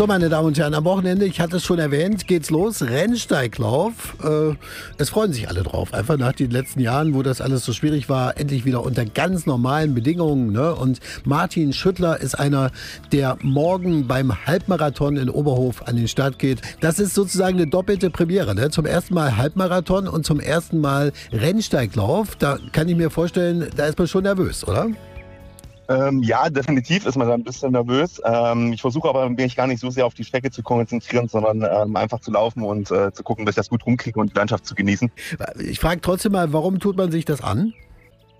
So, meine Damen und Herren, am Wochenende, ich hatte es schon erwähnt, geht's los. Rennsteiglauf. Äh, es freuen sich alle drauf. Einfach nach den letzten Jahren, wo das alles so schwierig war, endlich wieder unter ganz normalen Bedingungen. Ne? Und Martin Schüttler ist einer, der morgen beim Halbmarathon in Oberhof an den Start geht. Das ist sozusagen eine doppelte Premiere. Ne? Zum ersten Mal Halbmarathon und zum ersten Mal Rennsteiglauf. Da kann ich mir vorstellen, da ist man schon nervös, oder? Ähm, ja, definitiv ist man da ein bisschen nervös. Ähm, ich versuche aber mich gar nicht so sehr auf die Strecke zu konzentrieren, sondern ähm, einfach zu laufen und äh, zu gucken, dass ich das gut rumkriege und die Landschaft zu genießen. Ich frage trotzdem mal, warum tut man sich das an?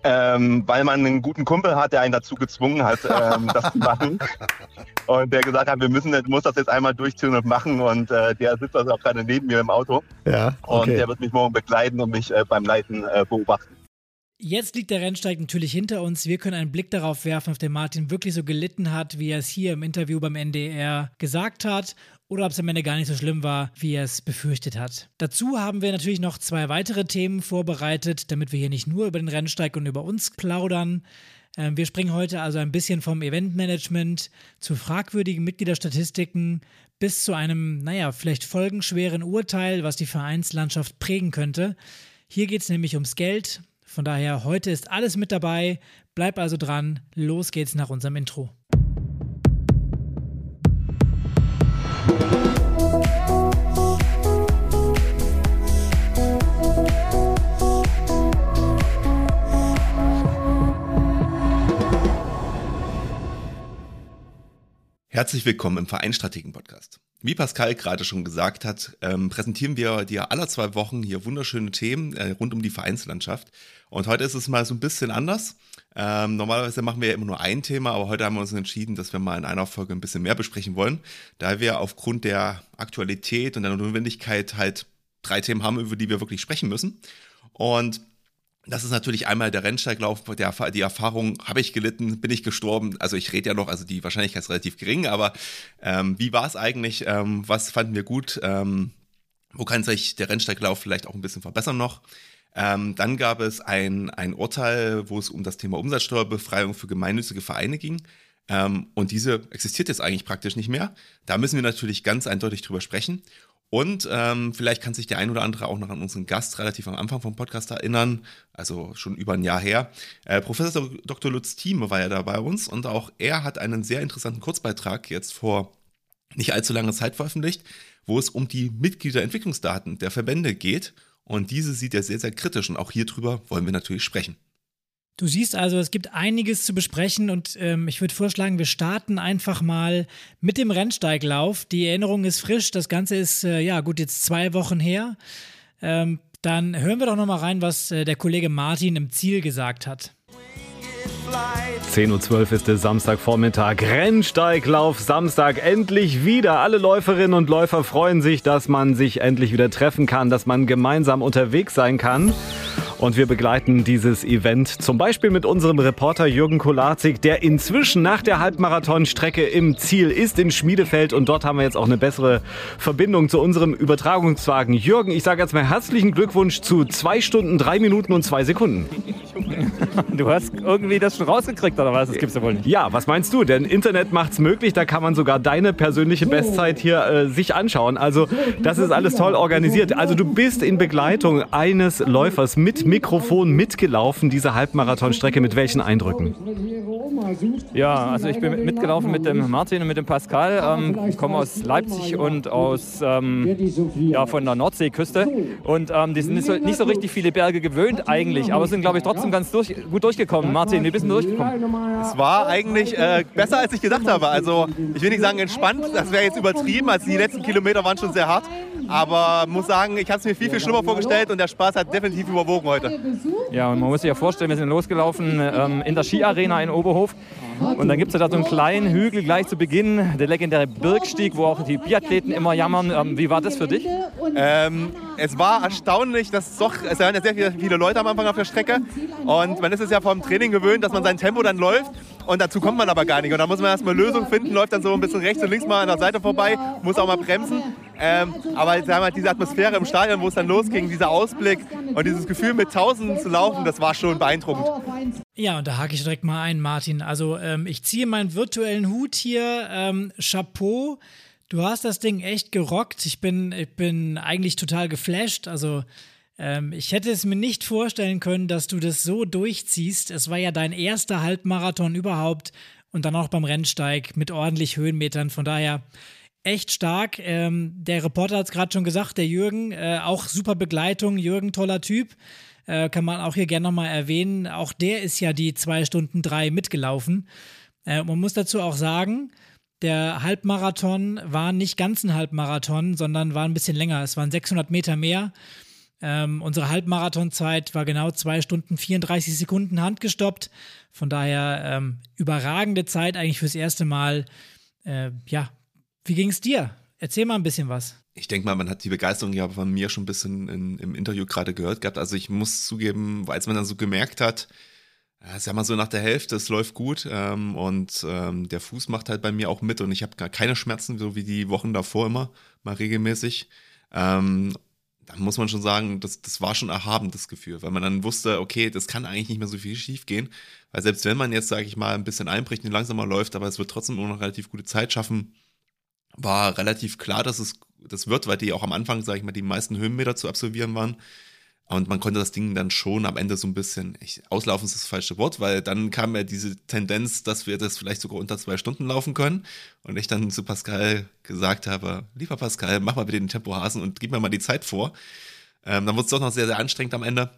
Ähm, weil man einen guten Kumpel hat, der einen dazu gezwungen hat, ähm, das zu machen. Und der gesagt hat, wir müssen, muss das jetzt einmal durchziehen und machen. Und äh, der sitzt also auch gerade neben mir im Auto. Ja. Okay. Und der wird mich morgen begleiten und mich äh, beim Leiten äh, beobachten. Jetzt liegt der Rennsteig natürlich hinter uns. Wir können einen Blick darauf werfen, ob der Martin wirklich so gelitten hat, wie er es hier im Interview beim NDR gesagt hat, oder ob es am Ende gar nicht so schlimm war, wie er es befürchtet hat. Dazu haben wir natürlich noch zwei weitere Themen vorbereitet, damit wir hier nicht nur über den Rennsteig und über uns plaudern. Ähm, wir springen heute also ein bisschen vom Eventmanagement zu fragwürdigen Mitgliederstatistiken bis zu einem, naja, vielleicht folgenschweren Urteil, was die Vereinslandschaft prägen könnte. Hier geht es nämlich ums Geld, von daher, heute ist alles mit dabei. Bleib also dran. Los geht's nach unserem Intro. Herzlich willkommen im Vereinstrategen-Podcast. Wie Pascal gerade schon gesagt hat, ähm, präsentieren wir dir alle zwei Wochen hier wunderschöne Themen äh, rund um die Vereinslandschaft. Und heute ist es mal so ein bisschen anders. Ähm, normalerweise machen wir ja immer nur ein Thema, aber heute haben wir uns entschieden, dass wir mal in einer Folge ein bisschen mehr besprechen wollen, da wir aufgrund der Aktualität und der Notwendigkeit halt drei Themen haben, über die wir wirklich sprechen müssen. Und das ist natürlich einmal der Rennsteiglauf, der, die Erfahrung, habe ich gelitten, bin ich gestorben. Also ich rede ja noch, also die Wahrscheinlichkeit ist relativ gering, aber ähm, wie war es eigentlich? Ähm, was fanden wir gut? Ähm, wo kann sich der Rennsteiglauf vielleicht auch ein bisschen verbessern noch? Ähm, dann gab es ein, ein Urteil, wo es um das Thema Umsatzsteuerbefreiung für gemeinnützige Vereine ging. Ähm, und diese existiert jetzt eigentlich praktisch nicht mehr. Da müssen wir natürlich ganz eindeutig drüber sprechen. Und ähm, vielleicht kann sich der ein oder andere auch noch an unseren Gast relativ am Anfang vom Podcast erinnern, also schon über ein Jahr her. Äh, Professor Dr. Lutz Thieme war ja da bei uns und auch er hat einen sehr interessanten Kurzbeitrag jetzt vor nicht allzu langer Zeit veröffentlicht, wo es um die Mitgliederentwicklungsdaten der Verbände geht. Und diese sieht er sehr, sehr kritisch und auch hier drüber wollen wir natürlich sprechen. Du siehst also, es gibt einiges zu besprechen und ähm, ich würde vorschlagen, wir starten einfach mal mit dem Rennsteiglauf. Die Erinnerung ist frisch, das Ganze ist äh, ja gut jetzt zwei Wochen her. Ähm, dann hören wir doch noch mal rein, was äh, der Kollege Martin im Ziel gesagt hat. 10.12 Uhr ist es Samstagvormittag. Rennsteiglauf Samstag endlich wieder. Alle Läuferinnen und Läufer freuen sich, dass man sich endlich wieder treffen kann, dass man gemeinsam unterwegs sein kann. Und wir begleiten dieses Event zum Beispiel mit unserem Reporter Jürgen Kolazik, der inzwischen nach der Halbmarathonstrecke im Ziel ist in Schmiedefeld. Und dort haben wir jetzt auch eine bessere Verbindung zu unserem Übertragungswagen. Jürgen, ich sage jetzt mal herzlichen Glückwunsch zu zwei Stunden, drei Minuten und zwei Sekunden. Du hast irgendwie das schon rausgekriegt, oder was? Das gibt's ja wohl nicht. Ja, was meinst du? Denn Internet macht's möglich, da kann man sogar deine persönliche Bestzeit hier äh, sich anschauen. Also, das ist alles toll organisiert. Also, du bist in Begleitung eines Läufers mit Mikrofon mitgelaufen, diese Halbmarathonstrecke. Mit welchen Eindrücken? Ja, also ich bin mitgelaufen mit dem Martin und mit dem Pascal. Ähm, komme aus Leipzig und aus ähm, ja, von der Nordseeküste. Und ähm, die sind nicht so, nicht so, richtig viele Berge gewöhnt eigentlich, aber sind, glaube ich, trotzdem ganz durch, gut durchgekommen. Martin, wie bist du durchgekommen? Es war eigentlich äh, besser, als ich gedacht habe. Also ich will nicht sagen entspannt, das wäre jetzt übertrieben. Also die letzten Kilometer waren schon sehr hart. Aber muss sagen, ich habe es mir viel, viel schlimmer vorgestellt und der Spaß hat definitiv überwogen heute. Ja, und man muss sich ja vorstellen, wir sind losgelaufen ähm, in der Skiarena in Oberhof. Und dann gibt es ja da so einen kleinen Hügel gleich zu Beginn, der legendäre Birkstieg, wo auch die Biathleten immer jammern. Ähm, wie war das für dich? Ähm, es war erstaunlich, dass doch, es waren ja sehr viele Leute am Anfang auf der Strecke. Und man ist es ja vom Training gewöhnt, dass man sein Tempo dann läuft. Und dazu kommt man aber gar nicht. Und da muss man erstmal Lösungen finden, läuft dann so ein bisschen rechts und links mal an der Seite vorbei, muss auch mal bremsen. Ähm, aber sagen wir, diese Atmosphäre im Stadion, wo es dann losging, dieser Ausblick und dieses Gefühl mit Tausenden zu laufen, das war schon beeindruckend. Ja, und da hake ich direkt mal ein, Martin. Also ähm, ich ziehe meinen virtuellen Hut hier. Ähm, Chapeau. Du hast das Ding echt gerockt. Ich bin, ich bin eigentlich total geflasht. Also ähm, ich hätte es mir nicht vorstellen können, dass du das so durchziehst. Es war ja dein erster Halbmarathon überhaupt und dann auch beim Rennsteig mit ordentlich Höhenmetern. Von daher echt stark. Ähm, der Reporter hat es gerade schon gesagt, der Jürgen, äh, auch super Begleitung. Jürgen, toller Typ. Äh, kann man auch hier gerne nochmal erwähnen. Auch der ist ja die zwei Stunden drei mitgelaufen. Äh, man muss dazu auch sagen, der Halbmarathon war nicht ganz ein Halbmarathon, sondern war ein bisschen länger. Es waren 600 Meter mehr. Ähm, unsere Halbmarathonzeit war genau zwei Stunden 34 Sekunden handgestoppt. Von daher ähm, überragende Zeit eigentlich fürs erste Mal. Äh, ja, wie ging es dir? Erzähl mal ein bisschen was. Ich denke mal, man hat die Begeisterung ja von mir schon ein bisschen in, im Interview gerade gehört gehabt. Also ich muss zugeben, als man dann so gemerkt hat, ja, sag mal so nach der Hälfte, es läuft gut ähm, und ähm, der Fuß macht halt bei mir auch mit und ich habe gar keine Schmerzen, so wie die Wochen davor immer, mal regelmäßig. Ähm, dann muss man schon sagen, das, das war schon erhaben, das Gefühl, weil man dann wusste, okay, das kann eigentlich nicht mehr so viel schief gehen, weil selbst wenn man jetzt, sage ich mal, ein bisschen einbricht und langsamer läuft, aber es wird trotzdem nur noch relativ gute Zeit schaffen, war relativ klar, dass es das wird, weil die auch am Anfang, sage ich mal, die meisten Höhenmeter zu absolvieren waren. Und man konnte das Ding dann schon am Ende so ein bisschen, ich, auslaufen ist das falsche Wort, weil dann kam ja diese Tendenz, dass wir das vielleicht sogar unter zwei Stunden laufen können. Und ich dann zu Pascal gesagt habe, lieber Pascal, mach mal bitte den Tempohasen und gib mir mal die Zeit vor. Ähm, dann wurde es doch noch sehr, sehr anstrengend am Ende.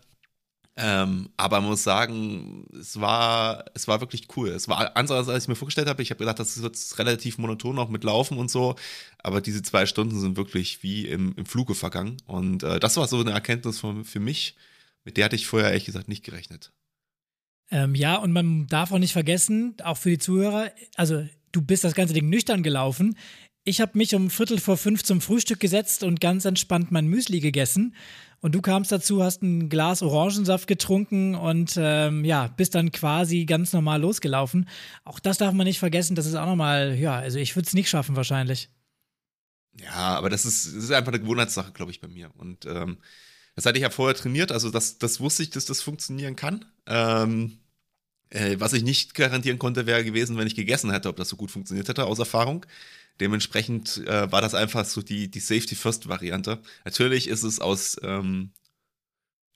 Ähm, aber man muss sagen, es war, es war wirklich cool. Es war anders, als ich mir vorgestellt habe. Ich habe gedacht, das wird relativ monoton auch mit Laufen und so. Aber diese zwei Stunden sind wirklich wie im, im Fluge vergangen. Und äh, das war so eine Erkenntnis von, für mich, mit der hatte ich vorher ehrlich gesagt nicht gerechnet. Ähm, ja, und man darf auch nicht vergessen, auch für die Zuhörer, also du bist das ganze Ding nüchtern gelaufen. Ich habe mich um Viertel vor fünf zum Frühstück gesetzt und ganz entspannt mein Müsli gegessen. Und du kamst dazu, hast ein Glas Orangensaft getrunken und ähm, ja, bist dann quasi ganz normal losgelaufen. Auch das darf man nicht vergessen, das ist auch nochmal, ja, also ich würde es nicht schaffen wahrscheinlich. Ja, aber das ist, das ist einfach eine Gewohnheitssache, glaube ich, bei mir. Und ähm, das hatte ich ja vorher trainiert, also das, das wusste ich, dass das funktionieren kann. Ähm, äh, was ich nicht garantieren konnte, wäre gewesen, wenn ich gegessen hätte, ob das so gut funktioniert hätte, aus Erfahrung. Dementsprechend äh, war das einfach so die, die Safety-First-Variante. Natürlich ist es aus ähm,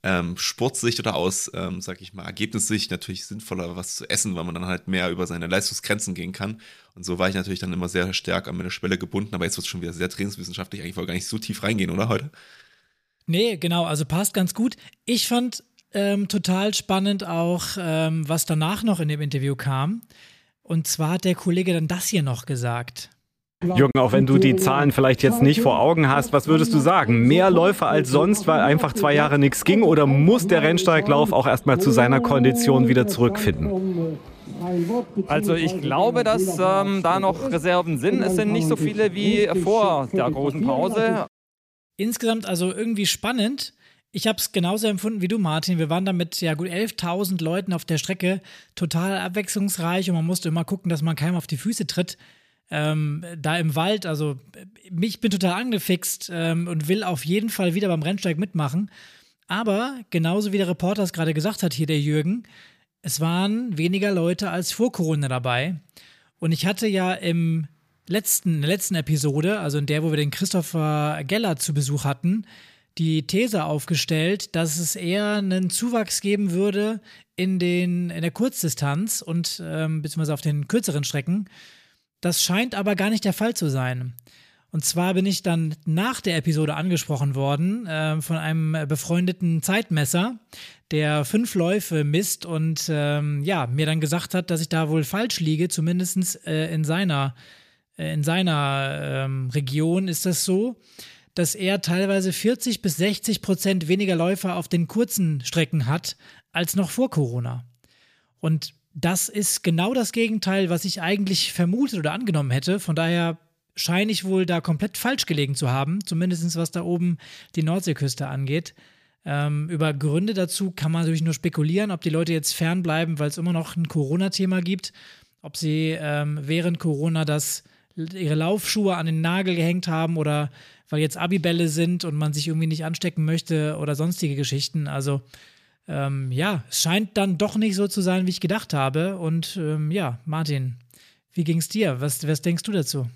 ähm, Sportsicht oder aus, ähm, sag ich mal, Ergebnissicht natürlich sinnvoller, was zu essen, weil man dann halt mehr über seine Leistungsgrenzen gehen kann. Und so war ich natürlich dann immer sehr stark an meine Schwelle gebunden, aber jetzt wird es schon wieder sehr trainingswissenschaftlich. Eigentlich wollte gar nicht so tief reingehen, oder heute? Nee, genau, also passt ganz gut. Ich fand ähm, total spannend auch, ähm, was danach noch in dem Interview kam. Und zwar hat der Kollege dann das hier noch gesagt. Jürgen, auch wenn du die Zahlen vielleicht jetzt nicht vor Augen hast, was würdest du sagen? Mehr Läufer als sonst, weil einfach zwei Jahre nichts ging? Oder muss der Rennsteiglauf auch erstmal zu seiner Kondition wieder zurückfinden? Also ich glaube, dass ähm, da noch Reserven sind. Es sind nicht so viele wie vor der großen Pause. Insgesamt also irgendwie spannend. Ich habe es genauso empfunden wie du, Martin. Wir waren da mit ja gut 11.000 Leuten auf der Strecke, total abwechslungsreich und man musste immer gucken, dass man keinem auf die Füße tritt ähm, da im Wald, also ich bin total angefixt ähm, und will auf jeden Fall wieder beim Rennsteig mitmachen. Aber genauso wie der Reporter es gerade gesagt hat, hier der Jürgen, es waren weniger Leute als vor Corona dabei. Und ich hatte ja im letzten, in der letzten Episode, also in der, wo wir den Christopher Geller zu Besuch hatten, die These aufgestellt, dass es eher einen Zuwachs geben würde in, den, in der Kurzdistanz und ähm, beziehungsweise auf den kürzeren Strecken. Das scheint aber gar nicht der Fall zu sein. Und zwar bin ich dann nach der Episode angesprochen worden äh, von einem befreundeten Zeitmesser, der fünf Läufe misst und ähm, ja, mir dann gesagt hat, dass ich da wohl falsch liege, zumindest äh, in seiner, äh, in seiner ähm, Region ist das so, dass er teilweise 40 bis 60 Prozent weniger Läufer auf den kurzen Strecken hat als noch vor Corona. Und das ist genau das Gegenteil, was ich eigentlich vermutet oder angenommen hätte. Von daher scheine ich wohl da komplett falsch gelegen zu haben, zumindest was da oben die Nordseeküste angeht. Ähm, über Gründe dazu kann man natürlich nur spekulieren, ob die Leute jetzt fernbleiben, weil es immer noch ein Corona-Thema gibt, ob sie ähm, während Corona das, ihre Laufschuhe an den Nagel gehängt haben oder weil jetzt Abibälle sind und man sich irgendwie nicht anstecken möchte oder sonstige Geschichten. Also ähm, ja, es scheint dann doch nicht so zu sein, wie ich gedacht habe. Und ähm, ja, Martin, wie ging es dir? Was, was denkst du dazu?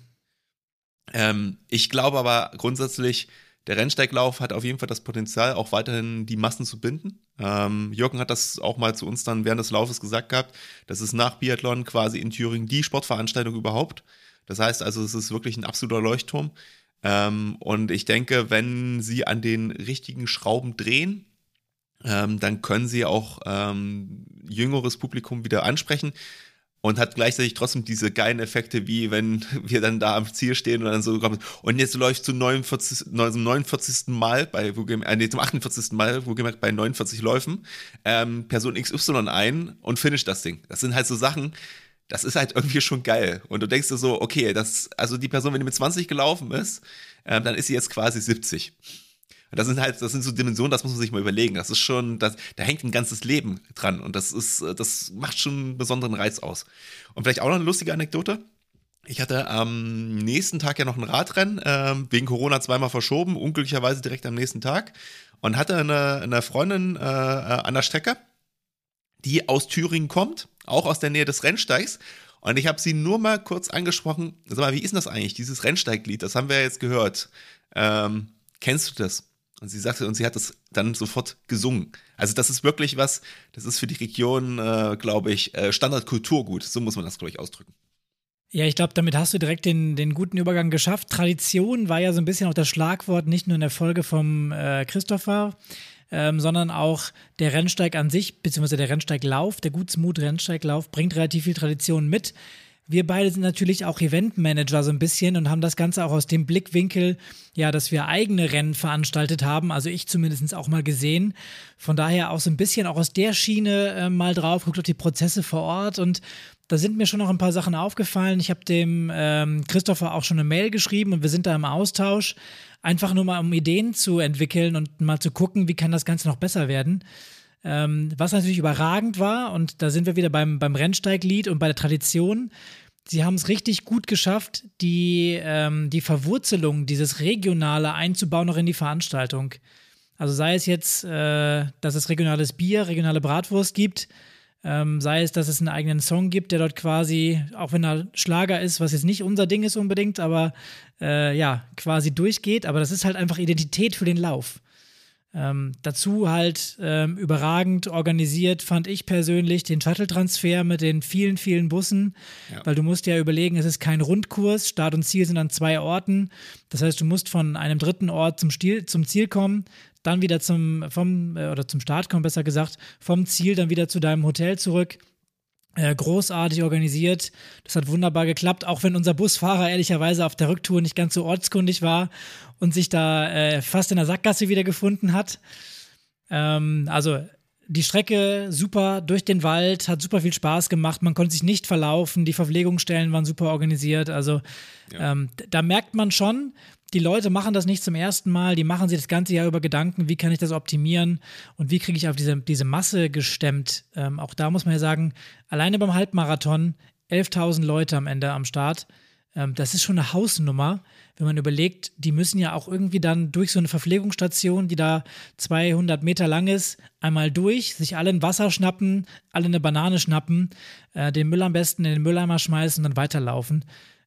Ähm, ich glaube aber grundsätzlich, der Rennsteiglauf hat auf jeden Fall das Potenzial, auch weiterhin die Massen zu binden. Ähm, Jürgen hat das auch mal zu uns dann während des Laufes gesagt gehabt. Das ist nach Biathlon quasi in Thüringen die Sportveranstaltung überhaupt. Das heißt also, es ist wirklich ein absoluter Leuchtturm. Ähm, und ich denke, wenn sie an den richtigen Schrauben drehen, ähm, dann können sie auch ähm, jüngeres Publikum wieder ansprechen und hat gleichzeitig trotzdem diese geilen Effekte, wie wenn wir dann da am Ziel stehen und dann so kommen. Und jetzt läuft zum 49, 49. Mal bei, äh, nee, zum 48. Mal, wo gemerkt, bei 49 Läufen, ähm, Person XY ein und finish das Ding. Das sind halt so Sachen, das ist halt irgendwie schon geil. Und du denkst dir so, okay, das, also die Person, wenn die mit 20 gelaufen ist, ähm, dann ist sie jetzt quasi 70. Das sind halt, das sind so Dimensionen, das muss man sich mal überlegen. Das ist schon, das, da hängt ein ganzes Leben dran und das ist, das macht schon einen besonderen Reiz aus. Und vielleicht auch noch eine lustige Anekdote. Ich hatte am nächsten Tag ja noch ein Radrennen, äh, wegen Corona zweimal verschoben, unglücklicherweise direkt am nächsten Tag und hatte eine, eine Freundin äh, äh an der Strecke, die aus Thüringen kommt, auch aus der Nähe des Rennsteigs. Und ich habe sie nur mal kurz angesprochen, sag mal, wie ist denn das eigentlich, dieses Rennsteiglied, das haben wir ja jetzt gehört. Ähm, kennst du das? Und sie sagte, und sie hat es dann sofort gesungen. Also das ist wirklich was, das ist für die Region, äh, glaube ich, äh, Standardkulturgut. So muss man das, glaube ich, ausdrücken. Ja, ich glaube, damit hast du direkt den, den guten Übergang geschafft. Tradition war ja so ein bisschen auch das Schlagwort, nicht nur in der Folge vom äh, Christopher, ähm, sondern auch der Rennsteig an sich, beziehungsweise der Rennsteiglauf, der Gutsmut-Rennsteiglauf bringt relativ viel Tradition mit. Wir beide sind natürlich auch Eventmanager so ein bisschen und haben das Ganze auch aus dem Blickwinkel, ja, dass wir eigene Rennen veranstaltet haben. Also ich zumindest auch mal gesehen. Von daher auch so ein bisschen auch aus der Schiene äh, mal drauf, guckt auf die Prozesse vor Ort und da sind mir schon noch ein paar Sachen aufgefallen. Ich habe dem ähm, Christopher auch schon eine Mail geschrieben und wir sind da im Austausch. Einfach nur mal, um Ideen zu entwickeln und mal zu gucken, wie kann das Ganze noch besser werden. Ähm, was natürlich überragend war, und da sind wir wieder beim, beim Rennsteiglied und bei der Tradition, sie haben es richtig gut geschafft, die, ähm, die Verwurzelung, dieses Regionale einzubauen, noch in die Veranstaltung. Also sei es jetzt, äh, dass es regionales Bier, regionale Bratwurst gibt, ähm, sei es, dass es einen eigenen Song gibt, der dort quasi, auch wenn er Schlager ist, was jetzt nicht unser Ding ist unbedingt, aber äh, ja, quasi durchgeht. Aber das ist halt einfach Identität für den Lauf. Ähm, dazu halt ähm, überragend organisiert, fand ich persönlich, den Shuttle-Transfer mit den vielen, vielen Bussen, ja. weil du musst ja überlegen, es ist kein Rundkurs, Start und Ziel sind an zwei Orten. Das heißt, du musst von einem dritten Ort zum, Stil, zum Ziel kommen, dann wieder zum, vom, äh, oder zum Start kommen, besser gesagt, vom Ziel dann wieder zu deinem Hotel zurück. Äh, großartig organisiert. Das hat wunderbar geklappt, auch wenn unser Busfahrer ehrlicherweise auf der Rücktour nicht ganz so ortskundig war und sich da äh, fast in der Sackgasse wieder gefunden hat. Ähm, also die Strecke super durch den Wald, hat super viel Spaß gemacht. Man konnte sich nicht verlaufen. Die Verpflegungsstellen waren super organisiert. Also ja. ähm, da merkt man schon, die Leute machen das nicht zum ersten Mal, die machen sich das ganze Jahr über Gedanken, wie kann ich das optimieren und wie kriege ich auf diese, diese Masse gestemmt. Ähm, auch da muss man ja sagen, alleine beim Halbmarathon 11.000 Leute am Ende am Start. Ähm, das ist schon eine Hausnummer, wenn man überlegt, die müssen ja auch irgendwie dann durch so eine Verpflegungsstation, die da 200 Meter lang ist, einmal durch, sich alle ein Wasser schnappen, alle eine Banane schnappen, äh, den Müll am besten in den Mülleimer schmeißen und dann weiterlaufen.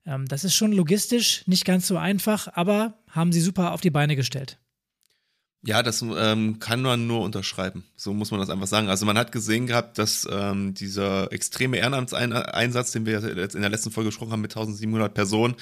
Ähm, das ist schon logistisch nicht ganz so einfach, aber haben sie super auf die Beine gestellt. Ja, das ähm, kann man nur unterschreiben. So muss man das einfach sagen. Also man hat gesehen gehabt, dass ähm, dieser extreme Ehrenamtseinsatz, den wir jetzt in der letzten Folge gesprochen haben mit 1700 Personen,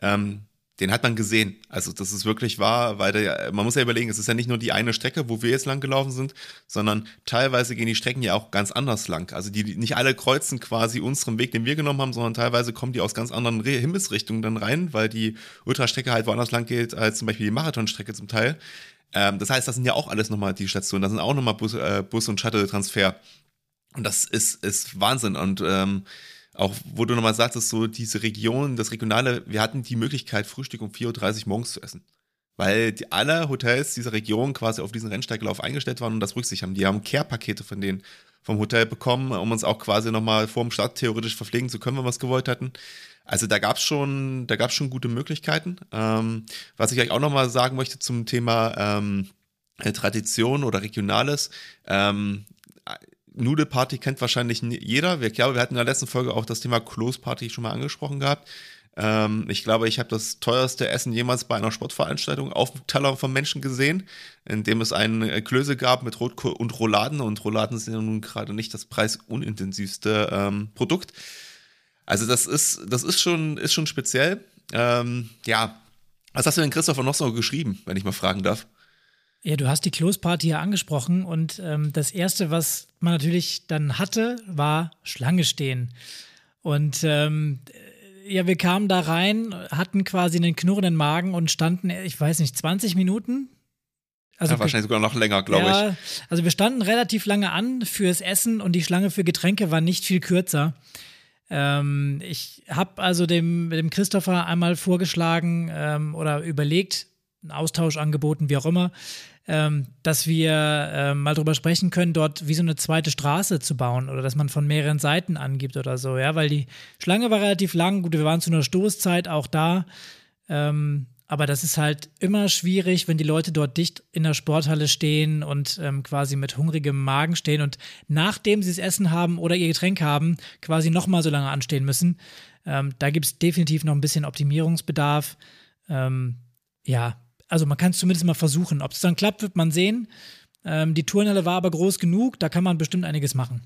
ähm, den hat man gesehen. Also das ist wirklich wahr, weil der, man muss ja überlegen, es ist ja nicht nur die eine Strecke, wo wir jetzt lang gelaufen sind, sondern teilweise gehen die Strecken ja auch ganz anders lang. Also die nicht alle kreuzen quasi unseren Weg, den wir genommen haben, sondern teilweise kommen die aus ganz anderen Himmelsrichtungen dann rein, weil die Ultrastrecke halt woanders lang geht als zum Beispiel die Marathonstrecke zum Teil. Ähm, das heißt, das sind ja auch alles nochmal die Stationen, das sind auch nochmal Bus, äh, Bus und Shuttle-Transfer. Und das ist, ist Wahnsinn. Und ähm, auch wo du nochmal sagtest, so diese Region, das Regionale, wir hatten die Möglichkeit, Frühstück um 4.30 Uhr morgens zu essen. Weil die, alle Hotels dieser Region quasi auf diesen Rennsteiglauf eingestellt waren und das rücksicht haben. Die haben Care-Pakete von denen vom Hotel bekommen, um uns auch quasi nochmal vor dem Start theoretisch verpflegen zu können, wenn wir es gewollt hatten. Also da gab es schon, da gab schon gute Möglichkeiten. Ähm, was ich euch auch nochmal sagen möchte zum Thema ähm, Tradition oder Regionales. Ähm, Nudelparty kennt wahrscheinlich jeder. Ich glaube, wir hatten in der letzten Folge auch das Thema Close Party schon mal angesprochen gehabt. Ähm, ich glaube, ich habe das teuerste Essen jemals bei einer Sportveranstaltung auf dem Teller von Menschen gesehen, in dem es einen äh, Klöße gab mit Rotkohl und Rouladen. Und Rouladen sind ja nun gerade nicht das preisunintensivste ähm, Produkt. Also das ist, das ist schon, ist schon speziell. Ähm, ja, was hast du denn Christopher noch so geschrieben, wenn ich mal fragen darf? Ja, du hast die Close-Party ja angesprochen und ähm, das Erste, was man natürlich dann hatte, war Schlange stehen. Und ähm, ja, wir kamen da rein, hatten quasi einen knurrenden Magen und standen, ich weiß nicht, 20 Minuten? Also ja, wahrscheinlich sogar noch länger, glaube ja, ich. Also wir standen relativ lange an fürs Essen und die Schlange für Getränke war nicht viel kürzer. Ähm, ich habe also dem, dem Christopher einmal vorgeschlagen ähm, oder überlegt, einen Austausch angeboten, wie auch immer, ähm, dass wir äh, mal drüber sprechen können, dort wie so eine zweite Straße zu bauen oder dass man von mehreren Seiten angibt oder so, ja, weil die Schlange war relativ lang, gut, wir waren zu einer Stoßzeit auch da, ähm, aber das ist halt immer schwierig, wenn die Leute dort dicht in der Sporthalle stehen und ähm, quasi mit hungrigem Magen stehen und nachdem sie das Essen haben oder ihr Getränk haben, quasi nochmal so lange anstehen müssen. Ähm, da gibt es definitiv noch ein bisschen Optimierungsbedarf. Ähm, ja, also man kann es zumindest mal versuchen. Ob es dann klappt, wird man sehen. Ähm, die Turnhalle war aber groß genug, da kann man bestimmt einiges machen.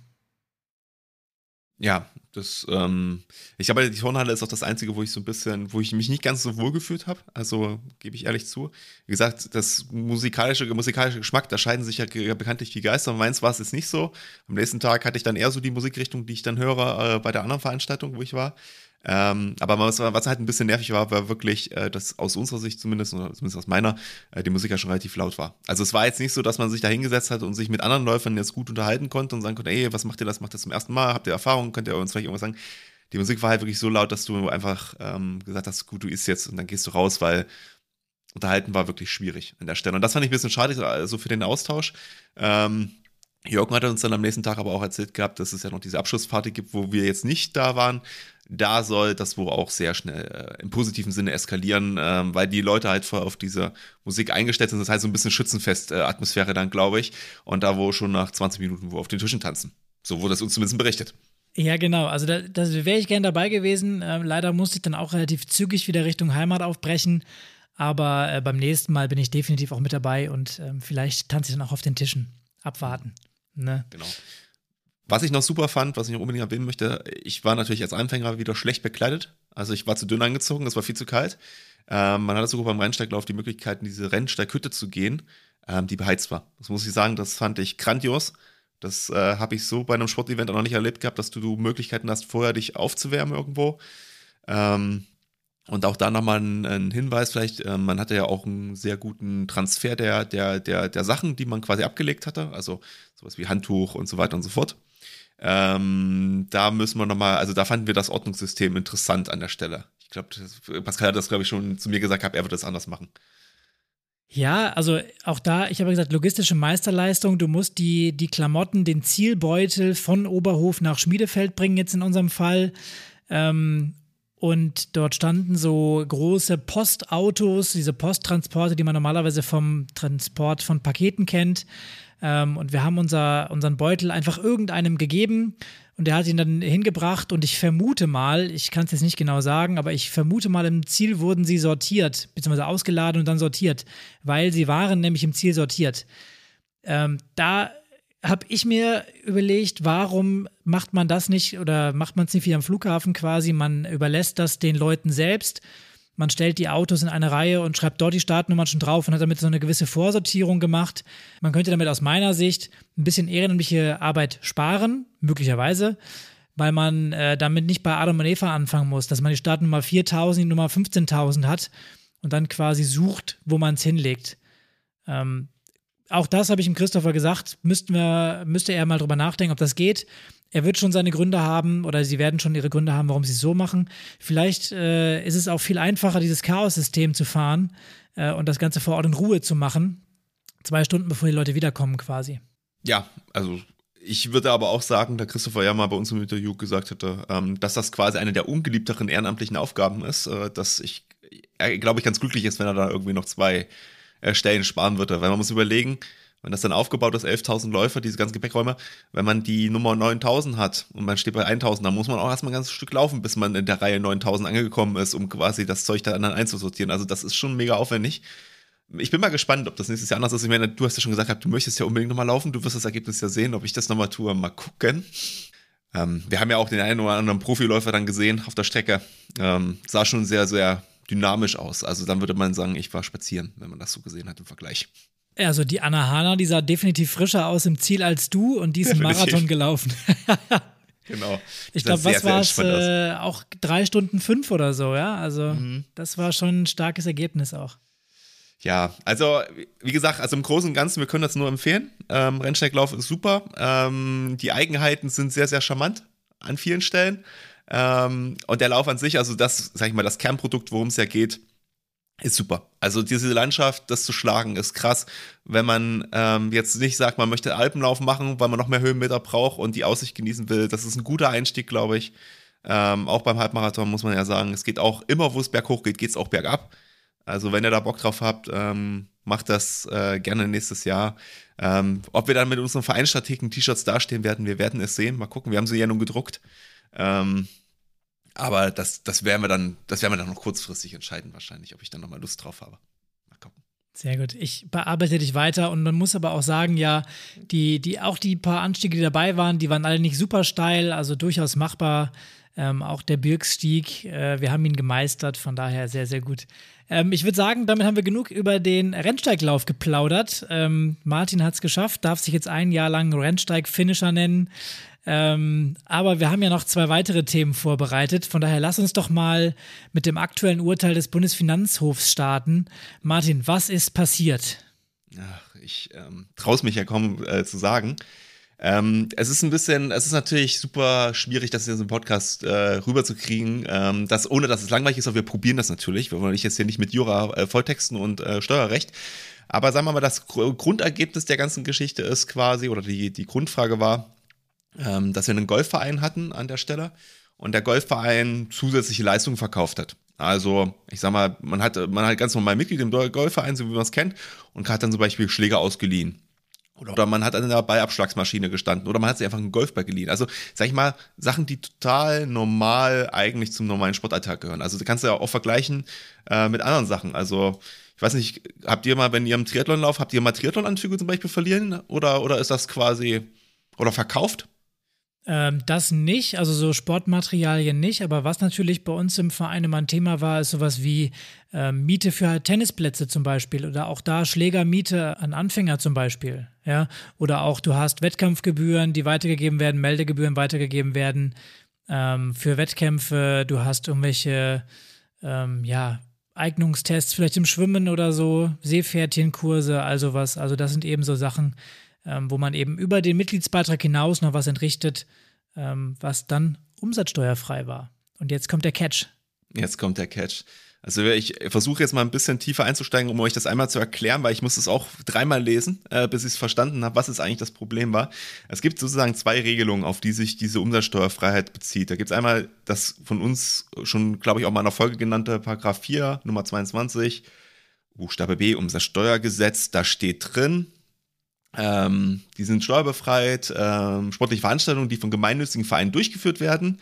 Ja, das, ähm, ich glaube, die Turnhalle ist auch das Einzige, wo ich so ein bisschen, wo ich mich nicht ganz so wohl gefühlt habe. Also gebe ich ehrlich zu. Wie gesagt, das musikalische, musikalische Geschmack, da scheiden sich ja bekanntlich die Geister. Meins war es jetzt nicht so. Am nächsten Tag hatte ich dann eher so die Musikrichtung, die ich dann höre äh, bei der anderen Veranstaltung, wo ich war. Ähm, aber was, was, halt ein bisschen nervig war, war wirklich, äh, dass aus unserer Sicht zumindest, oder zumindest aus meiner, äh, die Musik ja schon relativ laut war. Also es war jetzt nicht so, dass man sich da hingesetzt hat und sich mit anderen Läufern jetzt gut unterhalten konnte und sagen konnte, ey, was macht ihr das, macht ihr das zum ersten Mal, habt ihr Erfahrung, könnt ihr uns vielleicht irgendwas sagen. Die Musik war halt wirklich so laut, dass du einfach ähm, gesagt hast, gut, du isst jetzt und dann gehst du raus, weil unterhalten war wirklich schwierig an der Stelle. Und das fand ich ein bisschen schade, also für den Austausch. Ähm, Jürgen hat uns dann am nächsten Tag aber auch erzählt gehabt, dass es ja noch diese Abschlussparty gibt, wo wir jetzt nicht da waren. Da soll das wohl auch sehr schnell äh, im positiven Sinne eskalieren, ähm, weil die Leute halt voll auf diese Musik eingestellt sind. Das heißt so ein bisschen Schützenfest-Atmosphäre äh, dann, glaube ich. Und da wo schon nach 20 Minuten wo auf den Tischen tanzen. So wurde das uns zumindest berichtet. Ja, genau. Also da, da wäre ich gern dabei gewesen. Ähm, leider musste ich dann auch relativ zügig wieder Richtung Heimat aufbrechen. Aber äh, beim nächsten Mal bin ich definitiv auch mit dabei und ähm, vielleicht tanze ich dann auch auf den Tischen. Abwarten. Ne? Genau. Was ich noch super fand, was ich noch unbedingt erwähnen möchte, ich war natürlich als Anfänger wieder schlecht bekleidet. Also ich war zu dünn angezogen, es war viel zu kalt. Ähm, man hatte sogar beim Rennsteiglauf die Möglichkeit, in diese Rennsteighütte zu gehen, ähm, die beheizt war. Das muss ich sagen, das fand ich grandios. Das äh, habe ich so bei einem Sportevent auch noch nicht erlebt gehabt, dass du, du Möglichkeiten hast, vorher dich aufzuwärmen irgendwo. Ähm, und auch da nochmal ein, ein Hinweis, vielleicht, äh, man hatte ja auch einen sehr guten Transfer der, der, der, der Sachen, die man quasi abgelegt hatte, also sowas wie Handtuch und so weiter und so fort. Ähm, da müssen wir nochmal, also da fanden wir das Ordnungssystem interessant an der Stelle. Ich glaube, Pascal hat das, glaube ich, schon zu mir gesagt, er wird das anders machen. Ja, also auch da, ich habe gesagt, logistische Meisterleistung. Du musst die, die Klamotten, den Zielbeutel von Oberhof nach Schmiedefeld bringen, jetzt in unserem Fall. Ähm, und dort standen so große Postautos, diese Posttransporte, die man normalerweise vom Transport von Paketen kennt. Ähm, und wir haben unser, unseren Beutel einfach irgendeinem gegeben und der hat ihn dann hingebracht und ich vermute mal, ich kann es jetzt nicht genau sagen, aber ich vermute mal, im Ziel wurden sie sortiert, beziehungsweise ausgeladen und dann sortiert, weil sie waren nämlich im Ziel sortiert. Ähm, da habe ich mir überlegt, warum macht man das nicht oder macht man es nicht wie am Flughafen quasi, man überlässt das den Leuten selbst man stellt die Autos in eine Reihe und schreibt dort die Startnummern schon drauf und hat damit so eine gewisse Vorsortierung gemacht. Man könnte damit aus meiner Sicht ein bisschen ehrenamtliche Arbeit sparen, möglicherweise, weil man äh, damit nicht bei Adam und Eva anfangen muss, dass man die Startnummer 4000, die Nummer 15.000 hat und dann quasi sucht, wo man es hinlegt. Ähm, auch das habe ich ihm Christopher gesagt, müssten wir, müsste er mal drüber nachdenken, ob das geht er wird schon seine Gründe haben oder sie werden schon ihre Gründe haben, warum sie es so machen. Vielleicht äh, ist es auch viel einfacher, dieses Chaos-System zu fahren äh, und das Ganze vor Ort in Ruhe zu machen. Zwei Stunden bevor die Leute wiederkommen, quasi. Ja, also ich würde aber auch sagen, da Christopher ja mal bei uns im Interview gesagt hätte, ähm, dass das quasi eine der ungeliebteren ehrenamtlichen Aufgaben ist, äh, dass ich, er, glaube ich, ganz glücklich ist, wenn er da irgendwie noch zwei äh, Stellen sparen würde. Weil man muss überlegen, wenn das dann aufgebaut ist, 11.000 Läufer, diese ganzen Gepäckräume, wenn man die Nummer 9.000 hat und man steht bei 1.000, dann muss man auch erstmal ein ganzes Stück laufen, bis man in der Reihe 9.000 angekommen ist, um quasi das Zeug dann einzusortieren. Also das ist schon mega aufwendig. Ich bin mal gespannt, ob das nächstes Jahr anders ist. Ich meine, du hast ja schon gesagt, du möchtest ja unbedingt nochmal laufen, du wirst das Ergebnis ja sehen, ob ich das nochmal tue, mal gucken. Ähm, wir haben ja auch den einen oder anderen Profiläufer dann gesehen auf der Strecke. Ähm, sah schon sehr, sehr dynamisch aus. Also dann würde man sagen, ich war spazieren, wenn man das so gesehen hat im Vergleich. Also die Anna Hana, die sah definitiv frischer aus im Ziel als du und die ist einen Marathon gelaufen. genau. Ich glaube, was war es? Äh, auch drei Stunden fünf oder so, ja. Also mhm. das war schon ein starkes Ergebnis auch. Ja, also wie gesagt, also im Großen und Ganzen, wir können das nur empfehlen. Ähm, Rennsteiglauf ist super. Ähm, die Eigenheiten sind sehr, sehr charmant an vielen Stellen. Ähm, und der Lauf an sich, also das, sag ich mal, das Kernprodukt, worum es ja geht, ist super. Also diese Landschaft, das zu schlagen, ist krass. Wenn man ähm, jetzt nicht sagt, man möchte Alpenlauf machen, weil man noch mehr Höhenmeter braucht und die Aussicht genießen will, das ist ein guter Einstieg, glaube ich. Ähm, auch beim Halbmarathon muss man ja sagen, es geht auch immer, wo es berghoch geht, geht es auch bergab. Also wenn ihr da Bock drauf habt, ähm, macht das äh, gerne nächstes Jahr. Ähm, ob wir dann mit unseren Vereinsstrategen T-Shirts dastehen werden, wir werden es sehen. Mal gucken, wir haben sie ja nun gedruckt. Ähm, aber das, das werden wir dann, das werden wir dann noch kurzfristig entscheiden, wahrscheinlich, ob ich dann nochmal Lust drauf habe. Mal gucken. Sehr gut. Ich bearbeite dich weiter und man muss aber auch sagen, ja, die, die, auch die paar Anstiege, die dabei waren, die waren alle nicht super steil, also durchaus machbar. Ähm, auch der Birkstieg, äh, wir haben ihn gemeistert, von daher sehr, sehr gut. Ähm, ich würde sagen, damit haben wir genug über den Rennsteiglauf geplaudert. Ähm, Martin hat es geschafft, darf sich jetzt ein Jahr lang Rennsteig-Finisher nennen. Ähm, aber wir haben ja noch zwei weitere Themen vorbereitet. Von daher lass uns doch mal mit dem aktuellen Urteil des Bundesfinanzhofs starten. Martin, was ist passiert? Ach, ich ähm, traue es mich ja kaum äh, zu sagen. Ähm, es ist ein bisschen, es ist natürlich super schwierig, das in einem Podcast äh, rüberzukriegen, ähm, dass, ohne dass es langweilig ist, aber wir probieren das natürlich. Wir wollen jetzt hier nicht mit Jura äh, Volltexten und äh, Steuerrecht. Aber sagen wir mal, das Grundergebnis der ganzen Geschichte ist quasi, oder die, die Grundfrage war, ähm, dass wir einen Golfverein hatten an der Stelle und der Golfverein zusätzliche Leistungen verkauft hat. Also, ich sag mal, man hat, man hat ganz normal Mitglied im Golfverein, so wie man es kennt, und hat dann zum Beispiel Schläger ausgeliehen. Oder man hat an der Ballabschlagsmaschine gestanden oder man hat sich einfach einen Golfball geliehen. Also, sag ich mal, Sachen, die total normal eigentlich zum normalen Sportalltag gehören. Also, du kannst ja auch vergleichen äh, mit anderen Sachen. Also, ich weiß nicht, habt ihr mal, wenn ihr im Triathlon lauft, habt ihr mal Triathlon-Anzüge zum Beispiel verlieren? Oder, oder ist das quasi, oder verkauft? Ähm, das nicht, also so Sportmaterialien nicht, aber was natürlich bei uns im Verein immer ein Thema war, ist sowas wie äh, Miete für Tennisplätze zum Beispiel oder auch da Schlägermiete an Anfänger zum Beispiel, ja, oder auch du hast Wettkampfgebühren, die weitergegeben werden, Meldegebühren weitergegeben werden ähm, für Wettkämpfe, du hast irgendwelche, ähm, ja, Eignungstests vielleicht im Schwimmen oder so, Seepferdchenkurse, also was, also das sind eben so Sachen, ähm, wo man eben über den Mitgliedsbeitrag hinaus noch was entrichtet, ähm, was dann umsatzsteuerfrei war. Und jetzt kommt der Catch. Jetzt kommt der Catch. Also ich versuche jetzt mal ein bisschen tiefer einzusteigen, um euch das einmal zu erklären, weil ich muss es auch dreimal lesen, äh, bis ich es verstanden habe, was es eigentlich das Problem war. Es gibt sozusagen zwei Regelungen, auf die sich diese Umsatzsteuerfreiheit bezieht. Da gibt es einmal das von uns schon, glaube ich, auch mal in der Folge genannte Paragraph 4, Nummer 22, Buchstabe B, Umsatzsteuergesetz. Da steht drin, ähm, die sind steuerbefreit, ähm, sportliche Veranstaltungen, die von gemeinnützigen Vereinen durchgeführt werden,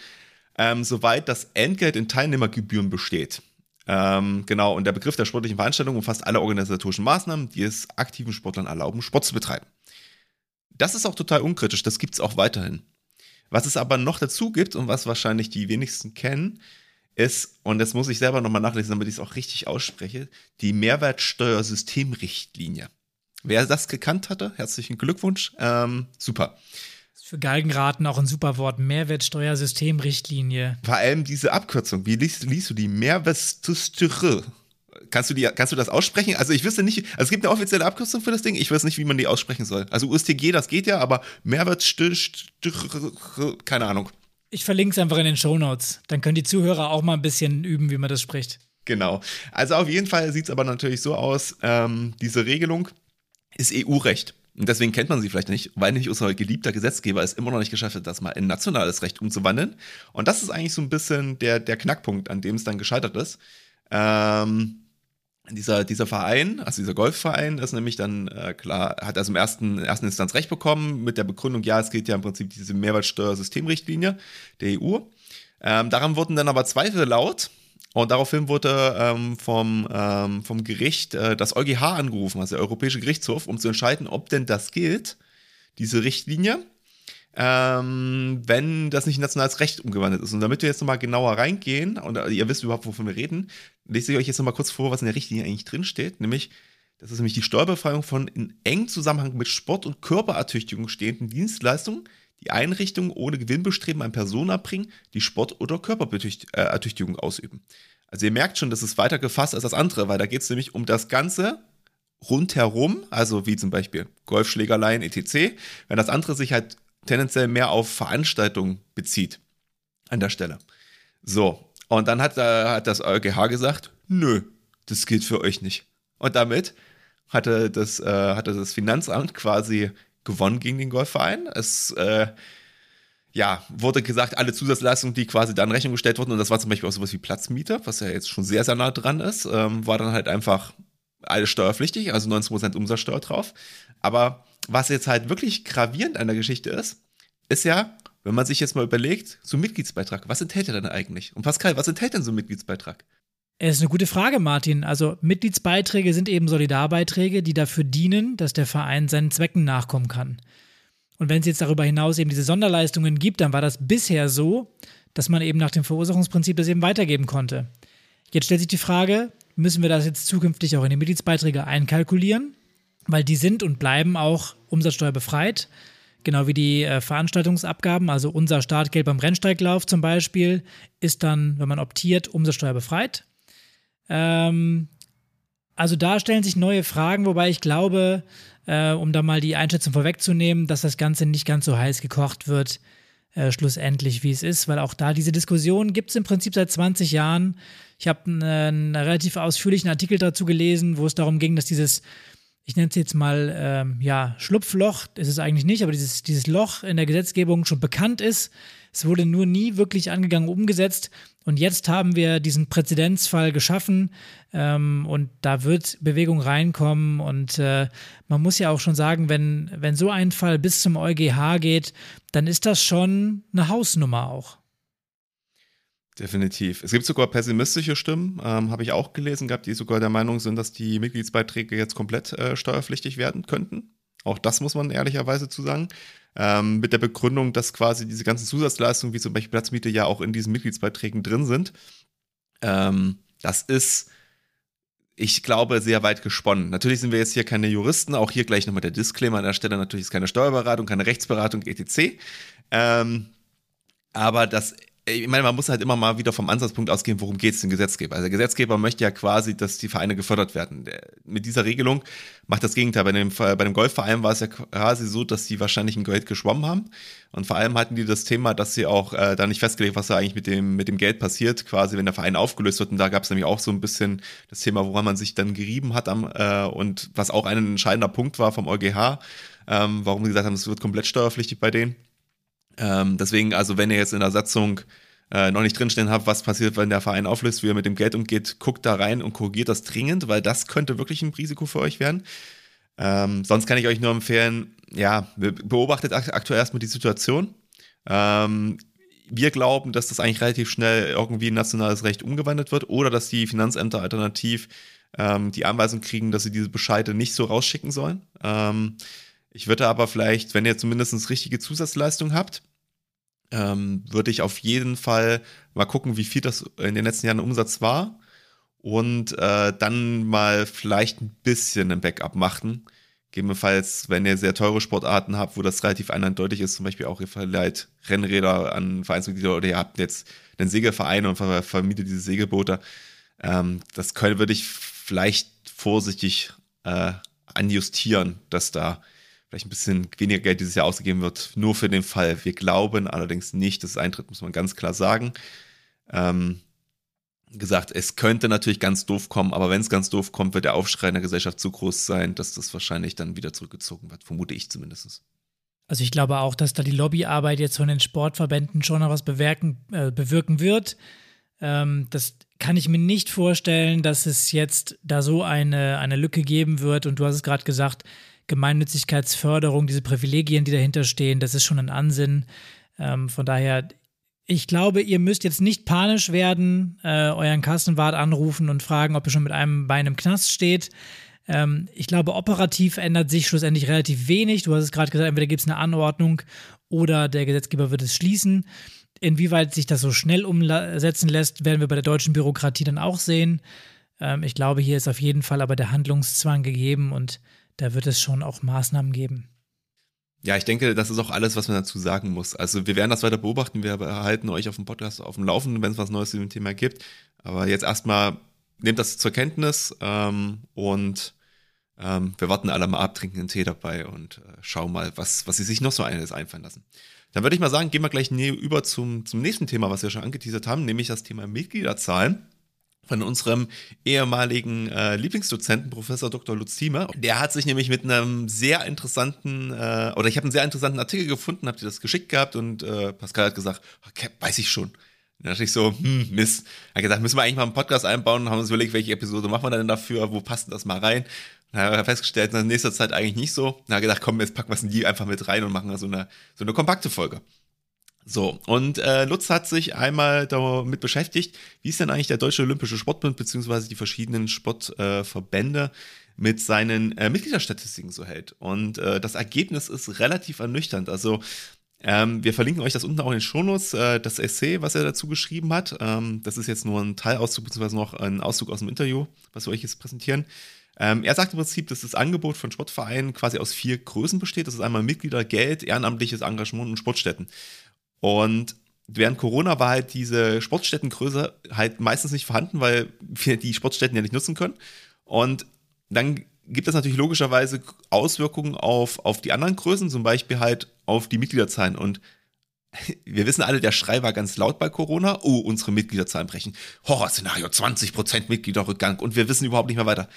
ähm, soweit das Entgelt in Teilnehmergebühren besteht. Ähm, genau, und der Begriff der sportlichen Veranstaltung umfasst alle organisatorischen Maßnahmen, die es aktiven Sportlern erlauben, Sport zu betreiben. Das ist auch total unkritisch, das gibt es auch weiterhin. Was es aber noch dazu gibt und was wahrscheinlich die wenigsten kennen, ist, und das muss ich selber nochmal nachlesen, damit ich es auch richtig ausspreche, die Mehrwertsteuersystemrichtlinie. Wer das gekannt hatte, herzlichen Glückwunsch. Ähm, super. Für Galgenraten auch ein super Wort. Mehrwertsteuersystemrichtlinie. Vor allem diese Abkürzung. Wie liest, liest du die? Mehrwertsteuer. Kannst du, die, kannst du das aussprechen? Also ich wüsste nicht, also es gibt eine offizielle Abkürzung für das Ding, ich weiß nicht, wie man die aussprechen soll. Also USTG, das geht ja, aber Mehrwertsteuer, keine Ahnung. Ich verlinke es einfach in den Show Notes. Dann können die Zuhörer auch mal ein bisschen üben, wie man das spricht. Genau. Also auf jeden Fall sieht es aber natürlich so aus, ähm, diese Regelung ist EU-Recht. Und deswegen kennt man sie vielleicht nicht, weil nicht unser geliebter Gesetzgeber es immer noch nicht geschafft hat, das mal in nationales Recht umzuwandeln. Und das ist eigentlich so ein bisschen der, der Knackpunkt, an dem es dann gescheitert ist. Ähm, dieser, dieser Verein, also dieser Golfverein, ist nämlich dann äh, klar, hat also im ersten, ersten Instanz Recht bekommen mit der Begründung, ja, es gilt ja im Prinzip diese Mehrwertsteuersystemrichtlinie der EU. Ähm, daran wurden dann aber Zweifel laut und daraufhin wurde ähm, vom, ähm, vom Gericht äh, das EuGH angerufen, also der Europäische Gerichtshof, um zu entscheiden, ob denn das gilt, diese Richtlinie ähm, wenn das nicht in nationales Recht umgewandelt ist. Und damit wir jetzt nochmal genauer reingehen und äh, ihr wisst überhaupt, wovon wir reden, lese ich euch jetzt nochmal kurz vor, was in der Richtlinie eigentlich drinsteht, nämlich das ist nämlich die Steuerbefreiung von in engem Zusammenhang mit Sport- und Körperertüchtigung stehenden Dienstleistungen, die Einrichtungen ohne Gewinnbestreben an Personen erbringen, die Sport- oder Körperertüchtigung ausüben. Also ihr merkt schon, das ist weiter gefasst als das andere, weil da geht es nämlich um das Ganze rundherum, also wie zum Beispiel Golfschlägerleien, etc. Wenn das andere sich halt tendenziell mehr auf Veranstaltungen bezieht an der Stelle. So, und dann hat, äh, hat das EuGH gesagt, nö, das gilt für euch nicht. Und damit hatte das, äh, hatte das Finanzamt quasi gewonnen gegen den Golfverein. Es äh, ja, wurde gesagt, alle Zusatzleistungen, die quasi dann in Rechnung gestellt wurden, und das war zum Beispiel auch sowas wie Platzmiete, was ja jetzt schon sehr, sehr nah dran ist, ähm, war dann halt einfach alles steuerpflichtig, also 19% Umsatzsteuer drauf. Aber was jetzt halt wirklich gravierend an der Geschichte ist, ist ja, wenn man sich jetzt mal überlegt, so ein Mitgliedsbeitrag, was enthält er denn eigentlich? Und Pascal, was enthält denn so ein Mitgliedsbeitrag? Es ist eine gute Frage, Martin. Also Mitgliedsbeiträge sind eben Solidarbeiträge, die dafür dienen, dass der Verein seinen Zwecken nachkommen kann. Und wenn es jetzt darüber hinaus eben diese Sonderleistungen gibt, dann war das bisher so, dass man eben nach dem Verursachungsprinzip das eben weitergeben konnte. Jetzt stellt sich die Frage, müssen wir das jetzt zukünftig auch in die Mitgliedsbeiträge einkalkulieren? weil die sind und bleiben auch umsatzsteuerbefreit. Genau wie die äh, Veranstaltungsabgaben, also unser Startgeld beim Rennsteiglauf zum Beispiel, ist dann, wenn man optiert, umsatzsteuerbefreit. Ähm, also da stellen sich neue Fragen, wobei ich glaube, äh, um da mal die Einschätzung vorwegzunehmen, dass das Ganze nicht ganz so heiß gekocht wird, äh, schlussendlich, wie es ist, weil auch da diese Diskussion gibt es im Prinzip seit 20 Jahren. Ich habe einen, einen relativ ausführlichen Artikel dazu gelesen, wo es darum ging, dass dieses ich nenne es jetzt mal, ähm, ja, Schlupfloch ist es eigentlich nicht, aber dieses, dieses Loch in der Gesetzgebung schon bekannt ist. Es wurde nur nie wirklich angegangen, umgesetzt. Und jetzt haben wir diesen Präzedenzfall geschaffen ähm, und da wird Bewegung reinkommen. Und äh, man muss ja auch schon sagen, wenn, wenn so ein Fall bis zum EuGH geht, dann ist das schon eine Hausnummer auch. Definitiv. Es gibt sogar pessimistische Stimmen, ähm, habe ich auch gelesen gehabt, die sogar der Meinung sind, dass die Mitgliedsbeiträge jetzt komplett äh, steuerpflichtig werden könnten. Auch das muss man ehrlicherweise zu sagen. Ähm, mit der Begründung, dass quasi diese ganzen Zusatzleistungen, wie zum Beispiel Platzmiete, ja auch in diesen Mitgliedsbeiträgen drin sind. Ähm, das ist, ich glaube, sehr weit gesponnen. Natürlich sind wir jetzt hier keine Juristen, auch hier gleich nochmal der Disclaimer an der Stelle, natürlich ist keine Steuerberatung, keine Rechtsberatung, etc. Ähm, aber das ich meine, man muss halt immer mal wieder vom Ansatzpunkt ausgehen, worum geht es dem Gesetzgeber. Also der Gesetzgeber möchte ja quasi, dass die Vereine gefördert werden. Der, mit dieser Regelung macht das Gegenteil. Bei dem, bei dem Golfverein war es ja quasi so, dass sie wahrscheinlich ein Geld geschwommen haben. Und vor allem hatten die das Thema, dass sie auch äh, da nicht festgelegt, was da eigentlich mit dem, mit dem Geld passiert, quasi wenn der Verein aufgelöst wird. Und da gab es nämlich auch so ein bisschen das Thema, woran man sich dann gerieben hat am, äh, und was auch ein entscheidender Punkt war vom EuGH, ähm, warum sie gesagt haben, es wird komplett steuerpflichtig bei denen. Ähm, deswegen, also wenn ihr jetzt in der Satzung äh, noch nicht drinstehen habt, was passiert, wenn der Verein auflöst, wie er mit dem Geld umgeht, guckt da rein und korrigiert das dringend, weil das könnte wirklich ein Risiko für euch werden. Ähm, sonst kann ich euch nur empfehlen, ja, beobachtet aktuell erstmal die Situation. Ähm, wir glauben, dass das eigentlich relativ schnell irgendwie in nationales Recht umgewandelt wird oder dass die Finanzämter alternativ ähm, die Anweisung kriegen, dass sie diese Bescheide nicht so rausschicken sollen. Ähm, ich würde aber vielleicht, wenn ihr zumindest richtige Zusatzleistung habt, ähm, würde ich auf jeden Fall mal gucken, wie viel das in den letzten Jahren Umsatz war und äh, dann mal vielleicht ein bisschen ein Backup machen. Gegebenenfalls, wenn ihr sehr teure Sportarten habt, wo das relativ eindeutig ist, zum Beispiel auch ihr verleiht Rennräder an Vereinsmitglieder oder ihr habt jetzt einen Segelverein und vermietet diese Segelboote. Ähm, das können, würde ich vielleicht vorsichtig äh, anjustieren, dass da vielleicht ein bisschen weniger Geld dieses Jahr ausgegeben wird, nur für den Fall. Wir glauben allerdings nicht, dass es eintritt, muss man ganz klar sagen. Ähm, gesagt, es könnte natürlich ganz doof kommen, aber wenn es ganz doof kommt, wird der Aufschrei in der Gesellschaft zu groß sein, dass das wahrscheinlich dann wieder zurückgezogen wird, vermute ich zumindest. Also ich glaube auch, dass da die Lobbyarbeit jetzt von den Sportverbänden schon noch was bewirken, äh, bewirken wird. Ähm, das kann ich mir nicht vorstellen, dass es jetzt da so eine, eine Lücke geben wird. Und du hast es gerade gesagt, Gemeinnützigkeitsförderung, diese Privilegien, die dahinter stehen, das ist schon ein Ansinn. Ähm, von daher, ich glaube, ihr müsst jetzt nicht panisch werden, äh, euren Kassenwart anrufen und fragen, ob ihr schon mit einem Bein im Knast steht. Ähm, ich glaube, operativ ändert sich schlussendlich relativ wenig. Du hast es gerade gesagt, entweder gibt es eine Anordnung oder der Gesetzgeber wird es schließen. Inwieweit sich das so schnell umsetzen lässt, werden wir bei der deutschen Bürokratie dann auch sehen. Ähm, ich glaube, hier ist auf jeden Fall aber der Handlungszwang gegeben und da wird es schon auch Maßnahmen geben. Ja, ich denke, das ist auch alles, was man dazu sagen muss. Also wir werden das weiter beobachten, wir erhalten euch auf dem Podcast auf dem Laufenden, wenn es was Neues zu dem Thema gibt. Aber jetzt erstmal nehmt das zur Kenntnis ähm, und ähm, wir warten alle mal ab, trinken einen Tee dabei und äh, schauen mal, was, was sie sich noch so eines einfallen lassen. Dann würde ich mal sagen, gehen wir gleich über zum, zum nächsten Thema, was wir schon angeteasert haben, nämlich das Thema Mitgliederzahlen von unserem ehemaligen äh, Lieblingsdozenten, Professor Dr. Lutz Thiemer. Der hat sich nämlich mit einem sehr interessanten, äh, oder ich habe einen sehr interessanten Artikel gefunden, habt ihr das geschickt gehabt und äh, Pascal hat gesagt, okay, weiß ich schon. Dann dachte ich so, hm, Mist. Hat gesagt, müssen wir eigentlich mal einen Podcast einbauen, haben uns überlegt, welche Episode machen wir denn dafür, wo passt das mal rein? Dann haben wir festgestellt, in nächster Zeit eigentlich nicht so. Dann hat er gedacht, komm, jetzt packen wir es in die einfach mit rein und machen so eine, so eine kompakte Folge. So, und äh, Lutz hat sich einmal damit beschäftigt, wie ist denn eigentlich der Deutsche Olympische Sportbund beziehungsweise die verschiedenen Sportverbände äh, mit seinen äh, Mitgliederstatistiken so hält. Und äh, das Ergebnis ist relativ ernüchternd. Also ähm, wir verlinken euch das unten auch in den Shownotes, äh, das Essay, was er dazu geschrieben hat. Ähm, das ist jetzt nur ein Teilauszug, beziehungsweise noch ein Auszug aus dem Interview, was wir euch jetzt präsentieren. Ähm, er sagt im Prinzip, dass das Angebot von Sportvereinen quasi aus vier Größen besteht. Das ist einmal Mitglieder, Geld, ehrenamtliches Engagement und Sportstätten. Und während Corona war halt diese Sportstättengröße halt meistens nicht vorhanden, weil wir die Sportstätten ja nicht nutzen können. Und dann gibt es natürlich logischerweise Auswirkungen auf, auf die anderen Größen, zum Beispiel halt auf die Mitgliederzahlen. Und wir wissen alle, der Schrei war ganz laut bei Corona. Oh, unsere Mitgliederzahlen brechen. Horrorszenario, 20% Mitgliederrückgang und wir wissen überhaupt nicht mehr weiter.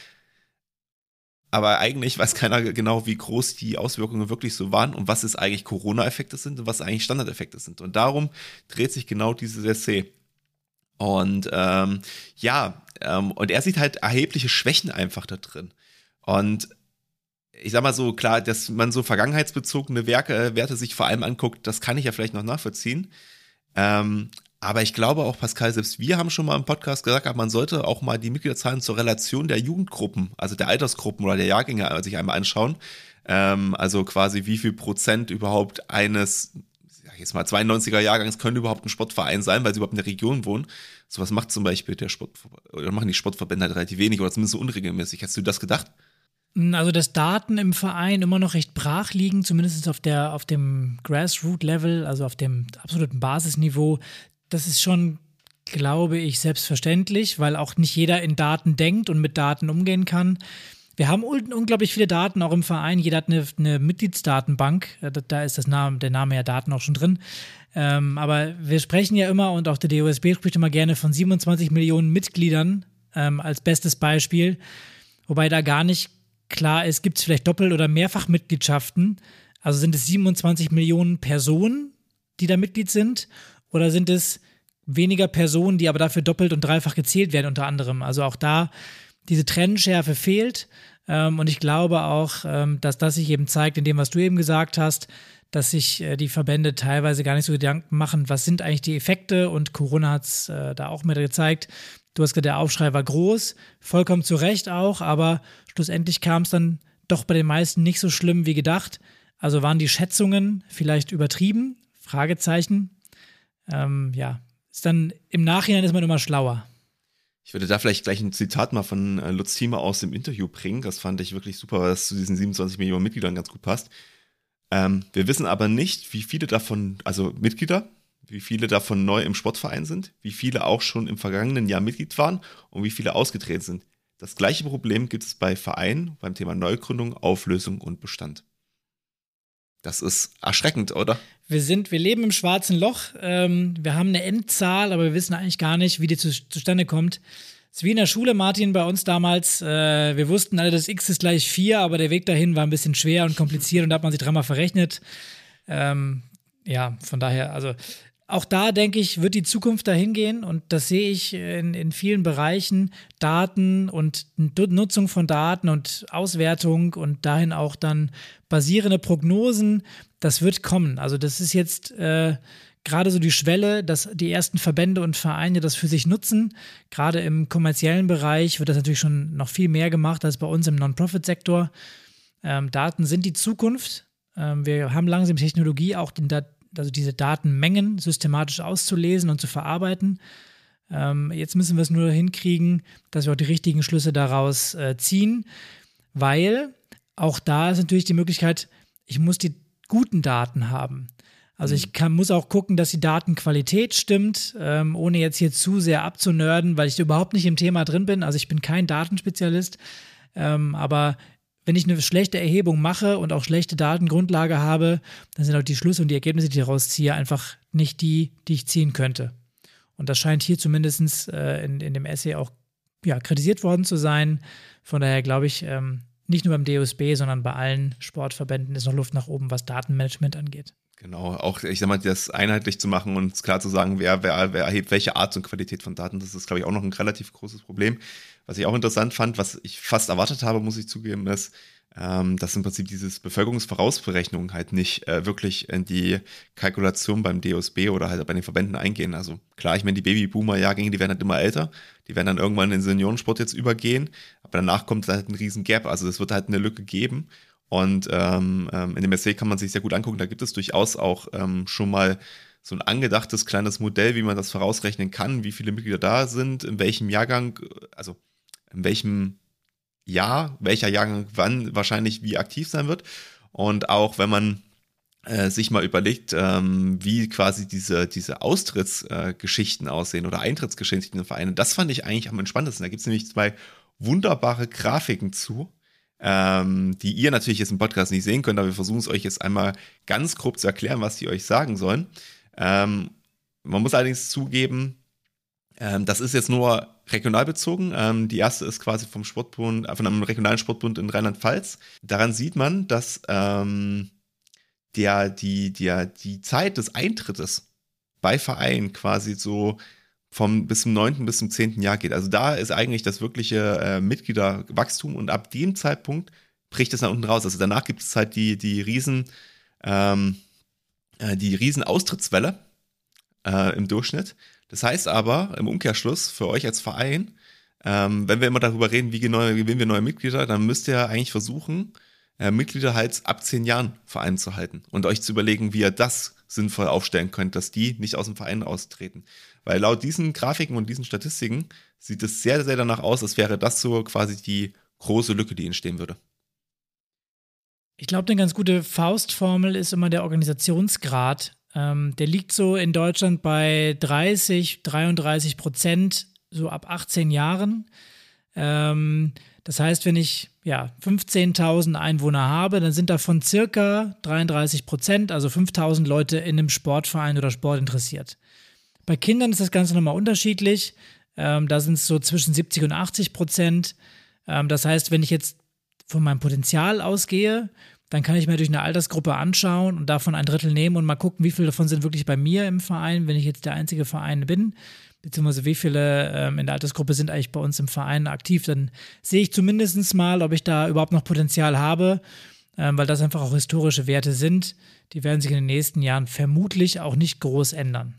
Aber eigentlich weiß keiner genau, wie groß die Auswirkungen wirklich so waren und was es eigentlich Corona-Effekte sind und was eigentlich Standardeffekte sind. Und darum dreht sich genau dieses Essay. Und ähm, ja, ähm, und er sieht halt erhebliche Schwächen einfach da drin. Und ich sag mal so, klar, dass man so vergangenheitsbezogene Werke, äh, Werte sich vor allem anguckt, das kann ich ja vielleicht noch nachvollziehen. Ähm, aber ich glaube auch, Pascal, selbst wir haben schon mal im Podcast gesagt, man sollte auch mal die Mitgliederzahlen zur Relation der Jugendgruppen, also der Altersgruppen oder der Jahrgänge sich einmal anschauen. Ähm, also quasi wie viel Prozent überhaupt eines, sag jetzt mal 92er Jahrgangs können überhaupt ein Sportverein sein, weil sie überhaupt in der Region wohnen. Sowas macht zum Beispiel der Sport, oder machen die Sportverbände halt relativ wenig oder zumindest unregelmäßig. Hast du das gedacht? Also, dass Daten im Verein immer noch recht brach liegen, zumindest auf, der, auf dem Grassroot-Level, also auf dem absoluten Basisniveau, das ist schon, glaube ich, selbstverständlich, weil auch nicht jeder in Daten denkt und mit Daten umgehen kann. Wir haben unglaublich viele Daten auch im Verein. Jeder hat eine, eine Mitgliedsdatenbank. Da ist das Name, der Name ja Daten auch schon drin. Ähm, aber wir sprechen ja immer und auch der DOSB spricht immer gerne von 27 Millionen Mitgliedern ähm, als bestes Beispiel. Wobei da gar nicht klar ist, gibt es vielleicht Doppel- oder Mehrfachmitgliedschaften? Also sind es 27 Millionen Personen, die da Mitglied sind? Oder sind es weniger Personen, die aber dafür doppelt und dreifach gezählt werden, unter anderem? Also auch da diese Trennschärfe fehlt. Ähm, und ich glaube auch, ähm, dass das sich eben zeigt, in dem, was du eben gesagt hast, dass sich äh, die Verbände teilweise gar nicht so Gedanken machen, was sind eigentlich die Effekte. Und Corona hat es äh, da auch mehr gezeigt. Du hast gesagt, der Aufschrei war groß, vollkommen zu Recht auch, aber schlussendlich kam es dann doch bei den meisten nicht so schlimm wie gedacht. Also waren die Schätzungen vielleicht übertrieben? Fragezeichen. Ähm, ja, ist dann im Nachhinein ist man immer schlauer. Ich würde da vielleicht gleich ein Zitat mal von äh, Lutz Thiemer aus dem Interview bringen. Das fand ich wirklich super, weil das zu diesen 27 Millionen Mitgliedern ganz gut passt. Ähm, wir wissen aber nicht, wie viele davon, also Mitglieder, wie viele davon neu im Sportverein sind, wie viele auch schon im vergangenen Jahr Mitglied waren und wie viele ausgetreten sind. Das gleiche Problem gibt es bei Vereinen beim Thema Neugründung, Auflösung und Bestand. Das ist erschreckend, oder? Wir sind, wir leben im schwarzen Loch. Ähm, wir haben eine Endzahl, aber wir wissen eigentlich gar nicht, wie die zu, zustande kommt. Es ist wie in der Schule, Martin, bei uns damals. Äh, wir wussten alle, das X ist gleich 4, aber der Weg dahin war ein bisschen schwer und kompliziert und da hat man sich dreimal verrechnet. Ähm, ja, von daher, also auch da denke ich, wird die Zukunft dahin gehen und das sehe ich in, in vielen Bereichen. Daten und Nutzung von Daten und Auswertung und dahin auch dann basierende Prognosen, das wird kommen. Also das ist jetzt äh, gerade so die Schwelle, dass die ersten Verbände und Vereine das für sich nutzen. Gerade im kommerziellen Bereich wird das natürlich schon noch viel mehr gemacht als bei uns im Non-Profit-Sektor. Ähm, Daten sind die Zukunft. Ähm, wir haben langsam Technologie, auch den, also diese Datenmengen systematisch auszulesen und zu verarbeiten. Ähm, jetzt müssen wir es nur hinkriegen, dass wir auch die richtigen Schlüsse daraus äh, ziehen, weil auch da ist natürlich die Möglichkeit, ich muss die guten Daten haben. Also ich kann, muss auch gucken, dass die Datenqualität stimmt, ähm, ohne jetzt hier zu sehr abzunörden, weil ich überhaupt nicht im Thema drin bin. Also ich bin kein Datenspezialist, ähm, aber wenn ich eine schlechte Erhebung mache und auch schlechte Datengrundlage habe, dann sind auch die Schlüsse und die Ergebnisse, die ich daraus ziehe, einfach nicht die, die ich ziehen könnte. Und das scheint hier zumindest äh, in, in dem Essay auch ja, kritisiert worden zu sein. Von daher glaube ich, ähm, nicht nur beim DOSB, sondern bei allen Sportverbänden ist noch Luft nach oben, was Datenmanagement angeht. Genau, auch ich sag mal, das einheitlich zu machen und klar zu sagen, wer, wer, wer erhebt welche Art und Qualität von Daten, das ist, glaube ich, auch noch ein relativ großes Problem. Was ich auch interessant fand, was ich fast erwartet habe, muss ich zugeben, ist, ähm, dass im Prinzip dieses Bevölkerungsvorausberechnung halt nicht äh, wirklich in die Kalkulation beim DOSB oder halt bei den Verbänden eingehen. Also klar, ich meine, die Babyboomer-Jahrgänge, die werden halt immer älter, die werden dann irgendwann in den Seniorensport jetzt übergehen, aber danach kommt halt ein riesen Gap, also es wird halt eine Lücke geben. Und ähm, ähm in dem Essay kann man sich sehr gut angucken, da gibt es durchaus auch ähm, schon mal so ein angedachtes kleines Modell, wie man das vorausrechnen kann, wie viele Mitglieder da sind, in welchem Jahrgang, also in welchem Jahr, welcher Jahrgang wann wahrscheinlich wie aktiv sein wird. Und auch wenn man äh, sich mal überlegt, ähm, wie quasi diese, diese Austrittsgeschichten äh, aussehen oder Eintrittsgeschichten in Vereine, das fand ich eigentlich am entspanntesten. Da gibt es nämlich zwei wunderbare Grafiken zu, ähm, die ihr natürlich jetzt im Podcast nicht sehen könnt, aber wir versuchen es euch jetzt einmal ganz grob zu erklären, was die euch sagen sollen. Ähm, man muss allerdings zugeben, das ist jetzt nur regional bezogen. Ähm, die erste ist quasi vom Sportbund, äh, von einem regionalen Sportbund in Rheinland-Pfalz. Daran sieht man, dass ähm, der, die, der, die Zeit des Eintrittes bei Vereinen quasi so vom bis zum neunten bis zum zehnten Jahr geht. Also da ist eigentlich das wirkliche äh, Mitgliederwachstum und ab dem Zeitpunkt bricht es nach unten raus. Also danach gibt es halt die, die riesen, ähm, äh, die riesen Austrittswelle äh, im Durchschnitt. Das heißt aber im Umkehrschluss für euch als Verein, ähm, wenn wir immer darüber reden, wie gewinnen wir neue Mitglieder, dann müsst ihr eigentlich versuchen, äh, Mitglieder halt ab zehn Jahren Verein zu halten und euch zu überlegen, wie ihr das sinnvoll aufstellen könnt, dass die nicht aus dem Verein austreten. Weil laut diesen Grafiken und diesen Statistiken sieht es sehr, sehr danach aus, als wäre das so quasi die große Lücke, die entstehen würde. Ich glaube, eine ganz gute Faustformel ist immer der Organisationsgrad ähm, der liegt so in Deutschland bei 30, 33 Prozent, so ab 18 Jahren. Ähm, das heißt, wenn ich ja 15.000 Einwohner habe, dann sind davon circa 33 Prozent, also 5.000 Leute in einem Sportverein oder Sport interessiert. Bei Kindern ist das Ganze nochmal unterschiedlich. Ähm, da sind es so zwischen 70 und 80 Prozent. Ähm, das heißt, wenn ich jetzt von meinem Potenzial ausgehe dann kann ich mir durch eine Altersgruppe anschauen und davon ein Drittel nehmen und mal gucken, wie viele davon sind wirklich bei mir im Verein, wenn ich jetzt der einzige Verein bin, beziehungsweise wie viele ähm, in der Altersgruppe sind eigentlich bei uns im Verein aktiv. Dann sehe ich zumindest mal, ob ich da überhaupt noch Potenzial habe, ähm, weil das einfach auch historische Werte sind. Die werden sich in den nächsten Jahren vermutlich auch nicht groß ändern.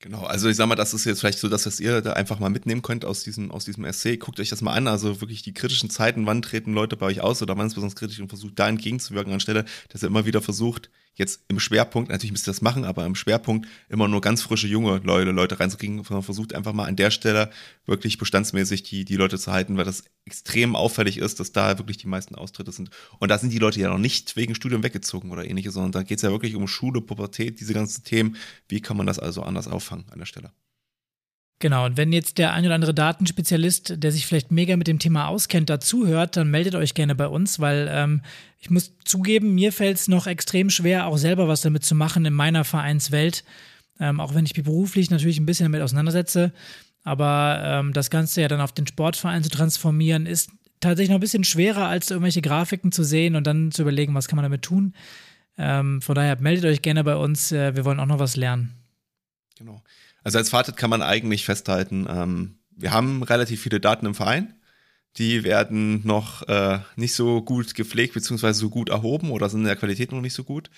Genau, also ich sag mal, das ist jetzt vielleicht so, dass das ihr da einfach mal mitnehmen könnt aus diesem, aus diesem Essay. Guckt euch das mal an, also wirklich die kritischen Zeiten, wann treten Leute bei euch aus oder wann ist besonders kritisch und versucht da entgegenzuwirken, anstelle, dass ihr immer wieder versucht, jetzt im Schwerpunkt, natürlich müsst ihr das machen, aber im Schwerpunkt immer nur ganz frische junge Leute, Leute reinzukriegen, sondern versucht einfach mal an der Stelle wirklich bestandsmäßig die, die Leute zu halten, weil das extrem auffällig ist, dass da wirklich die meisten Austritte sind. Und da sind die Leute ja noch nicht wegen Studium weggezogen oder ähnliches, sondern da geht es ja wirklich um Schule, Pubertät, diese ganzen Themen. Wie kann man das also anders auffangen an der Stelle? Genau, und wenn jetzt der ein oder andere Datenspezialist, der sich vielleicht mega mit dem Thema auskennt, dazuhört, dann meldet euch gerne bei uns, weil ähm, ich muss zugeben, mir fällt es noch extrem schwer, auch selber was damit zu machen in meiner Vereinswelt. Ähm, auch wenn ich mich beruflich natürlich ein bisschen damit auseinandersetze. Aber ähm, das Ganze ja dann auf den Sportverein zu transformieren, ist tatsächlich noch ein bisschen schwerer, als irgendwelche Grafiken zu sehen und dann zu überlegen, was kann man damit tun. Ähm, von daher meldet euch gerne bei uns. Äh, wir wollen auch noch was lernen. Genau. Also als Fazit kann man eigentlich festhalten, ähm, wir haben relativ viele Daten im Verein. Die werden noch äh, nicht so gut gepflegt beziehungsweise so gut erhoben oder sind in der Qualität noch nicht so gut.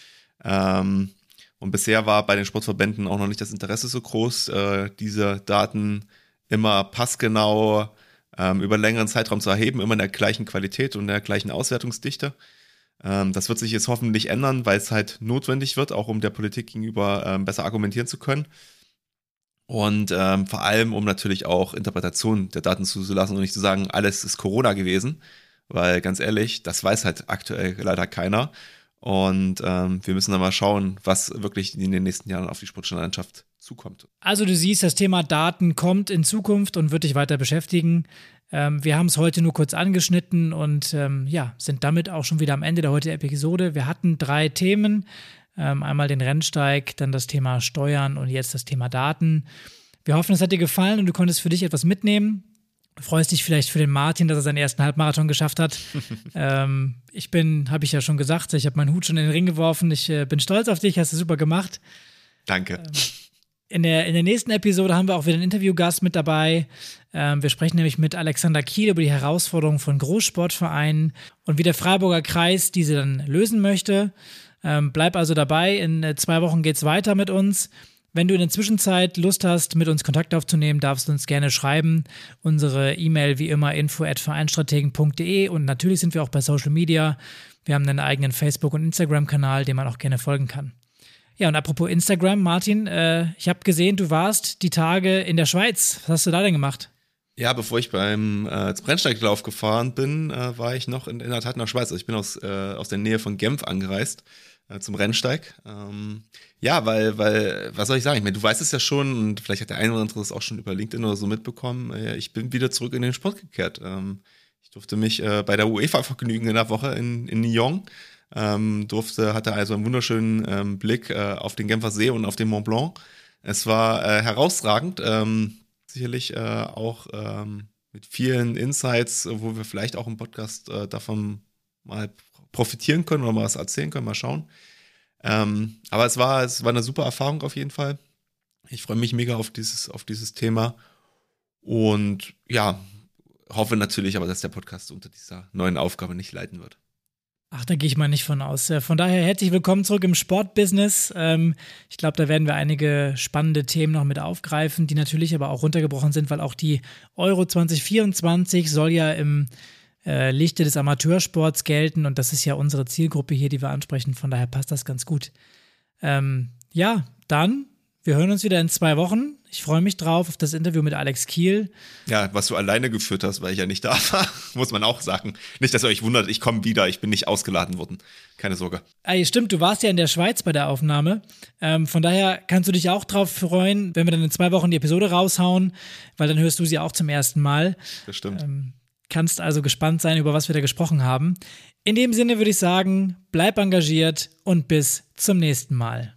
Ähm, und bisher war bei den Sportverbänden auch noch nicht das Interesse so groß, äh, diese Daten immer passgenau ähm, über einen längeren Zeitraum zu erheben, immer in der gleichen Qualität und der gleichen Auswertungsdichte. Ähm, das wird sich jetzt hoffentlich ändern, weil es halt notwendig wird, auch um der Politik gegenüber ähm, besser argumentieren zu können. Und ähm, vor allem, um natürlich auch Interpretationen der Daten zuzulassen und nicht zu sagen, alles ist Corona gewesen. Weil ganz ehrlich, das weiß halt aktuell leider keiner. Und ähm, wir müssen dann mal schauen, was wirklich in den nächsten Jahren auf die Sportjournallandschaft zukommt. Also du siehst, das Thema Daten kommt in Zukunft und wird dich weiter beschäftigen. Ähm, wir haben es heute nur kurz angeschnitten und ähm, ja, sind damit auch schon wieder am Ende der heutigen Episode. Wir hatten drei Themen. Ähm, einmal den Rennsteig, dann das Thema Steuern und jetzt das Thema Daten. Wir hoffen, es hat dir gefallen und du konntest für dich etwas mitnehmen. Du freust dich vielleicht für den Martin, dass er seinen ersten Halbmarathon geschafft hat. ähm, ich bin, habe ich ja schon gesagt, ich habe meinen Hut schon in den Ring geworfen. Ich äh, bin stolz auf dich, hast du super gemacht. Danke. Ähm, in der, in der nächsten Episode haben wir auch wieder einen Interviewgast mit dabei. Ähm, wir sprechen nämlich mit Alexander Kiel über die Herausforderungen von Großsportvereinen und wie der Freiburger Kreis diese dann lösen möchte. Ähm, bleib also dabei. In äh, zwei Wochen geht es weiter mit uns. Wenn du in der Zwischenzeit Lust hast, mit uns Kontakt aufzunehmen, darfst du uns gerne schreiben. Unsere E-Mail wie immer info@vereinstrategen.de und natürlich sind wir auch bei Social Media. Wir haben einen eigenen Facebook- und Instagram-Kanal, dem man auch gerne folgen kann. Ja, und apropos Instagram, Martin, äh, ich habe gesehen, du warst die Tage in der Schweiz. Was hast du da denn gemacht? Ja, bevor ich beim äh, Brennsteiglauf gefahren bin, äh, war ich noch in, in der Tat in der Schweiz. Also ich bin aus, äh, aus der Nähe von Genf angereist zum Rennsteig. Ähm, ja, weil, weil, was soll ich sagen? Ich meine, du weißt es ja schon und vielleicht hat der eine oder andere es auch schon über LinkedIn oder so mitbekommen. Äh, ich bin wieder zurück in den Sport gekehrt. Ähm, ich durfte mich äh, bei der UEFA vergnügen in der Woche in, in Nyon. Ähm, durfte, hatte also einen wunderschönen ähm, Blick äh, auf den Genfer See und auf den Mont Blanc. Es war äh, herausragend, ähm, sicherlich äh, auch ähm, mit vielen Insights, wo wir vielleicht auch im Podcast äh, davon mal profitieren können oder mal was erzählen können, mal schauen. Ähm, aber es war, es war eine super Erfahrung auf jeden Fall. Ich freue mich mega auf dieses, auf dieses Thema. Und ja, hoffe natürlich aber, dass der Podcast unter dieser neuen Aufgabe nicht leiden wird. Ach, da gehe ich mal nicht von aus. Von daher herzlich willkommen zurück im Sportbusiness. Ähm, ich glaube, da werden wir einige spannende Themen noch mit aufgreifen, die natürlich aber auch runtergebrochen sind, weil auch die Euro 2024 soll ja im äh, Lichte des Amateursports gelten und das ist ja unsere Zielgruppe hier, die wir ansprechen. Von daher passt das ganz gut. Ähm, ja, dann, wir hören uns wieder in zwei Wochen. Ich freue mich drauf auf das Interview mit Alex Kiel. Ja, was du alleine geführt hast, weil ich ja nicht da war, muss man auch sagen. Nicht, dass ihr euch wundert, ich komme wieder, ich bin nicht ausgeladen worden. Keine Sorge. Ey, stimmt, du warst ja in der Schweiz bei der Aufnahme. Ähm, von daher kannst du dich auch drauf freuen, wenn wir dann in zwei Wochen die Episode raushauen, weil dann hörst du sie auch zum ersten Mal. Das stimmt. Ähm, kannst also gespannt sein, über was wir da gesprochen haben. In dem Sinne würde ich sagen, bleib engagiert und bis zum nächsten Mal.